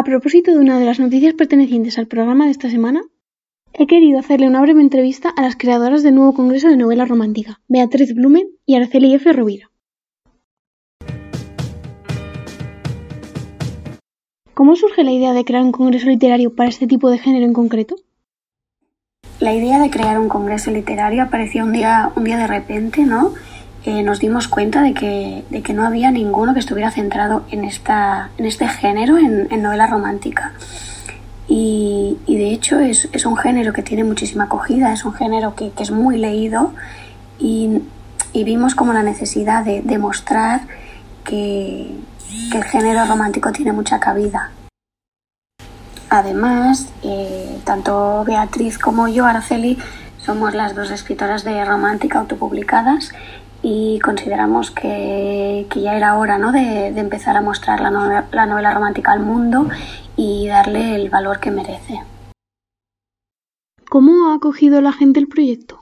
A propósito de una de las noticias pertenecientes al programa de esta semana, he querido hacerle una breve entrevista a las creadoras del nuevo Congreso de Novela Romántica, Beatriz Blumen y Araceli F. Rovira. ¿Cómo surge la idea de crear un congreso literario para este tipo de género en concreto? La idea de crear un congreso literario apareció un día, un día de repente, ¿no? Eh, nos dimos cuenta de que, de que, no había ninguno que estuviera centrado en, esta, en este género, en, novela romántica. Y, y de hecho es, es, un género que tiene muchísima acogida, es un género que, que es muy leído y, y, vimos como la necesidad de demostrar que, que el género romántico tiene mucha cabida. Además, eh, tanto Beatriz como yo, Araceli, somos las dos escritoras de romántica autopublicadas y consideramos que, ya era hora ¿no? de, empezar a mostrar la novela, romántica al mundo y darle el valor que merece. ¿Cómo ha acogido la gente el proyecto?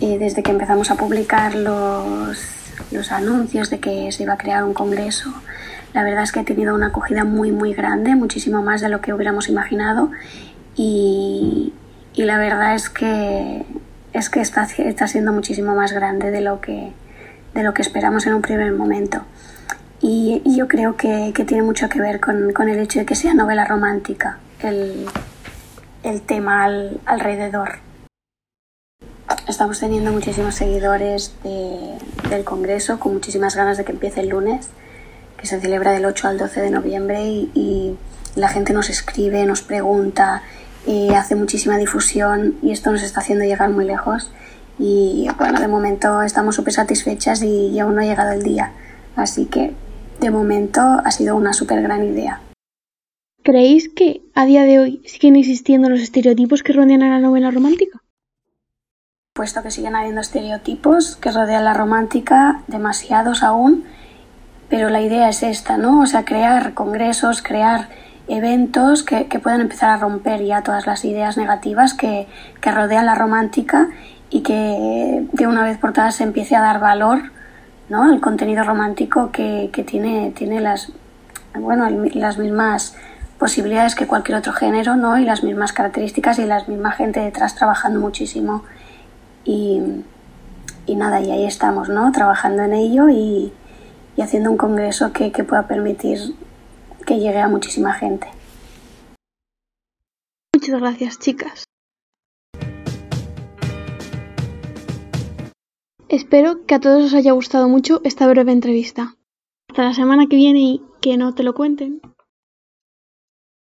Eh, desde que empezamos a publicar los, los anuncios de que se iba a crear un congreso, la verdad es que ha tenido una acogida muy muy grande, muchísimo más de lo que hubiéramos imaginado y, y la verdad es que es que está, está siendo muchísimo más grande de lo que, de lo que esperamos en un primer momento. Y, yo creo que, que, tiene mucho que ver con, con, el hecho de que sea novela romántica el, el tema al, alrededor. Estamos teniendo muchísimos seguidores de, del Congreso, con muchísimas ganas de que empiece el lunes, que se celebra del 8 al 12 de noviembre y la gente nos escribe, nos pregunta hace muchísima difusión y esto nos está haciendo llegar muy lejos. Y bueno, de momento estamos súper satisfechas y, aún no ha llegado el día. Así que de momento ha sido una súper gran idea. ¿Creéis que a día de hoy siguen existiendo los estereotipos que rodean a la novela romántica? Puesto que siguen habiendo estereotipos que rodean la romántica, demasiados aún, pero la idea es esta, ¿no? O sea, crear congresos, crear eventos que, que puedan empezar a romper ya todas las ideas negativas que, que rodean la romántica y que de una vez por todas se empiece a dar valor ¿no? al contenido romántico que, que tiene, tiene las, bueno, las mismas posibilidades que cualquier otro género ¿no? y las mismas características y la misma gente detrás trabajando muchísimo y, y nada, y ahí estamos, ¿no? Trabajando en ello y, y haciendo un congreso que, que pueda permitir que llegue a muchísima gente. Muchas gracias, chicas. Espero que a todos os haya gustado mucho esta breve entrevista. Hasta la semana que viene y que no te lo cuenten.